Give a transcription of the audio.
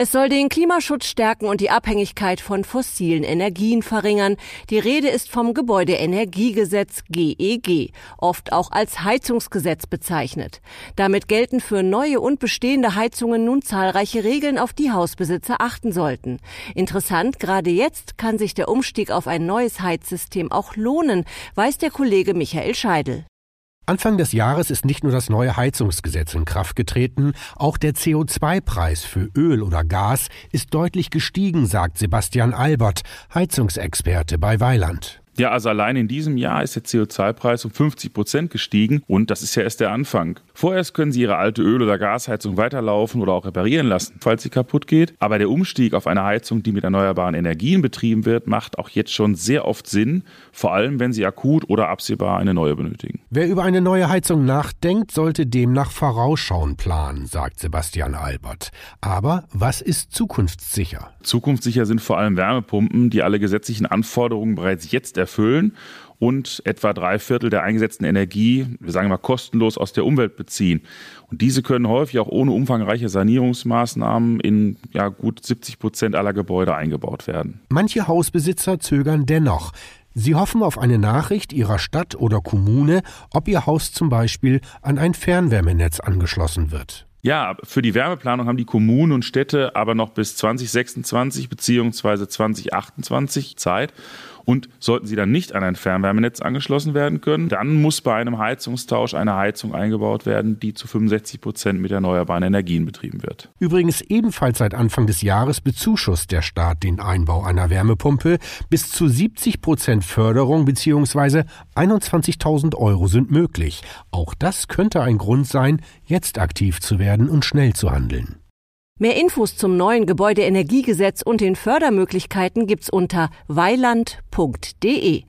Es soll den Klimaschutz stärken und die Abhängigkeit von fossilen Energien verringern. Die Rede ist vom Gebäudeenergiegesetz GEG, e oft auch als Heizungsgesetz bezeichnet. Damit gelten für neue und bestehende Heizungen nun zahlreiche Regeln, auf die Hausbesitzer achten sollten. Interessant, gerade jetzt kann sich der Umstieg auf ein neues Heizsystem auch lohnen, weiß der Kollege Michael Scheidel. Anfang des Jahres ist nicht nur das neue Heizungsgesetz in Kraft getreten, auch der CO2-Preis für Öl oder Gas ist deutlich gestiegen, sagt Sebastian Albert, Heizungsexperte bei Weiland. Ja, also allein in diesem Jahr ist der CO2-Preis um 50 Prozent gestiegen und das ist ja erst der Anfang. Vorerst können Sie Ihre alte Öl- oder Gasheizung weiterlaufen oder auch reparieren lassen, falls sie kaputt geht. Aber der Umstieg auf eine Heizung, die mit erneuerbaren Energien betrieben wird, macht auch jetzt schon sehr oft Sinn, vor allem wenn Sie akut oder absehbar eine neue benötigen. Wer über eine neue Heizung nachdenkt, sollte demnach vorausschauen planen, sagt Sebastian Albert. Aber was ist zukunftssicher? Zukunftssicher sind vor allem Wärmepumpen, die alle gesetzlichen Anforderungen bereits jetzt erfüllen erfüllen und etwa drei Viertel der eingesetzten Energie, wir sagen mal kostenlos aus der Umwelt beziehen. Und diese können häufig auch ohne umfangreiche Sanierungsmaßnahmen in ja, gut 70 Prozent aller Gebäude eingebaut werden. Manche Hausbesitzer zögern dennoch. Sie hoffen auf eine Nachricht ihrer Stadt oder Kommune, ob ihr Haus zum Beispiel an ein Fernwärmenetz angeschlossen wird. Ja, für die Wärmeplanung haben die Kommunen und Städte aber noch bis 2026 bzw. 2028 Zeit. Und sollten sie dann nicht an ein Fernwärmenetz angeschlossen werden können, dann muss bei einem Heizungstausch eine Heizung eingebaut werden, die zu 65 Prozent mit erneuerbaren Energien betrieben wird. Übrigens ebenfalls seit Anfang des Jahres bezuschusst der Staat den Einbau einer Wärmepumpe. Bis zu 70 Prozent Förderung bzw. 21.000 Euro sind möglich. Auch das könnte ein Grund sein, jetzt aktiv zu werden und schnell zu handeln. Mehr Infos zum neuen Gebäudeenergiegesetz und den Fördermöglichkeiten gibt's unter weiland.de.